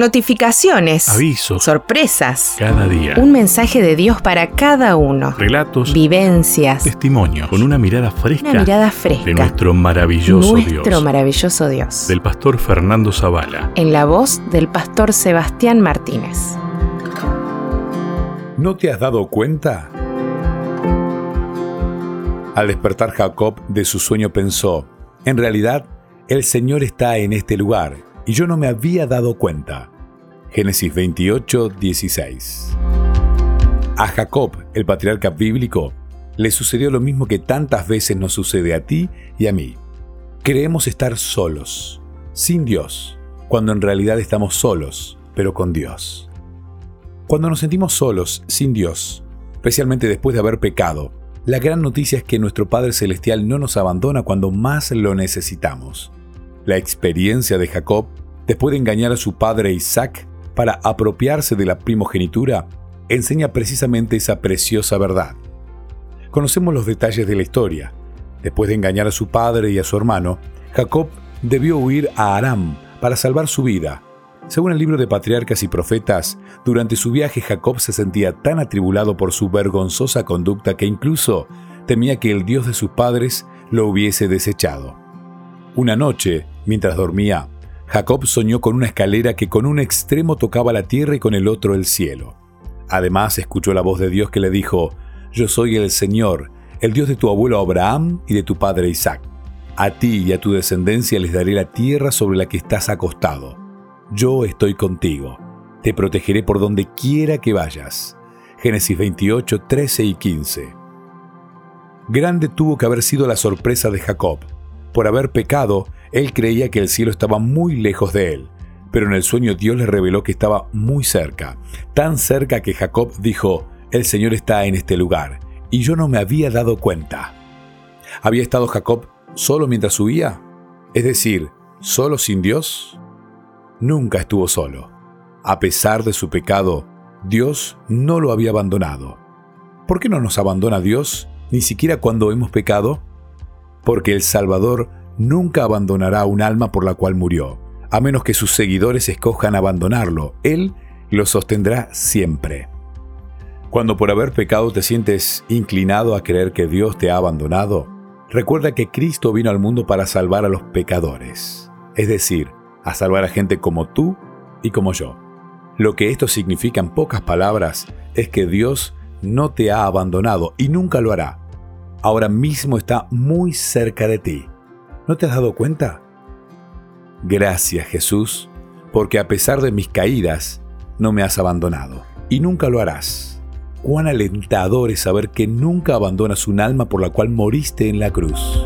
Notificaciones. Avisos. Sorpresas. Cada día. Un mensaje de Dios para cada uno. Relatos. Vivencias. Testimonios. Con una mirada fresca. Una mirada fresca. De nuestro maravilloso Nuestro Dios. maravilloso Dios. Del pastor Fernando Zavala. En la voz del pastor Sebastián Martínez. ¿No te has dado cuenta? Al despertar Jacob de su sueño pensó, en realidad, el Señor está en este lugar y yo no me había dado cuenta. Génesis 28, 16. A Jacob, el patriarca bíblico, le sucedió lo mismo que tantas veces nos sucede a ti y a mí. Creemos estar solos, sin Dios, cuando en realidad estamos solos, pero con Dios. Cuando nos sentimos solos, sin Dios, especialmente después de haber pecado, la gran noticia es que nuestro Padre Celestial no nos abandona cuando más lo necesitamos. La experiencia de Jacob, después de engañar a su padre Isaac para apropiarse de la primogenitura, enseña precisamente esa preciosa verdad. Conocemos los detalles de la historia. Después de engañar a su padre y a su hermano, Jacob debió huir a Aram para salvar su vida. Según el libro de Patriarcas y Profetas, durante su viaje Jacob se sentía tan atribulado por su vergonzosa conducta que incluso temía que el Dios de sus padres lo hubiese desechado. Una noche, mientras dormía, Jacob soñó con una escalera que con un extremo tocaba la tierra y con el otro el cielo. Además escuchó la voz de Dios que le dijo, Yo soy el Señor, el Dios de tu abuelo Abraham y de tu padre Isaac. A ti y a tu descendencia les daré la tierra sobre la que estás acostado. Yo estoy contigo. Te protegeré por donde quiera que vayas. Génesis 28, 13 y 15. Grande tuvo que haber sido la sorpresa de Jacob. Por haber pecado, él creía que el cielo estaba muy lejos de él, pero en el sueño Dios le reveló que estaba muy cerca, tan cerca que Jacob dijo, el Señor está en este lugar, y yo no me había dado cuenta. ¿Había estado Jacob solo mientras huía? Es decir, solo sin Dios? Nunca estuvo solo. A pesar de su pecado, Dios no lo había abandonado. ¿Por qué no nos abandona Dios ni siquiera cuando hemos pecado? Porque el Salvador nunca abandonará un alma por la cual murió, a menos que sus seguidores escojan abandonarlo. Él lo sostendrá siempre. Cuando por haber pecado te sientes inclinado a creer que Dios te ha abandonado, recuerda que Cristo vino al mundo para salvar a los pecadores, es decir, a salvar a gente como tú y como yo. Lo que esto significa en pocas palabras es que Dios no te ha abandonado y nunca lo hará. Ahora mismo está muy cerca de ti. ¿No te has dado cuenta? Gracias Jesús, porque a pesar de mis caídas, no me has abandonado y nunca lo harás. Cuán alentador es saber que nunca abandonas un alma por la cual moriste en la cruz.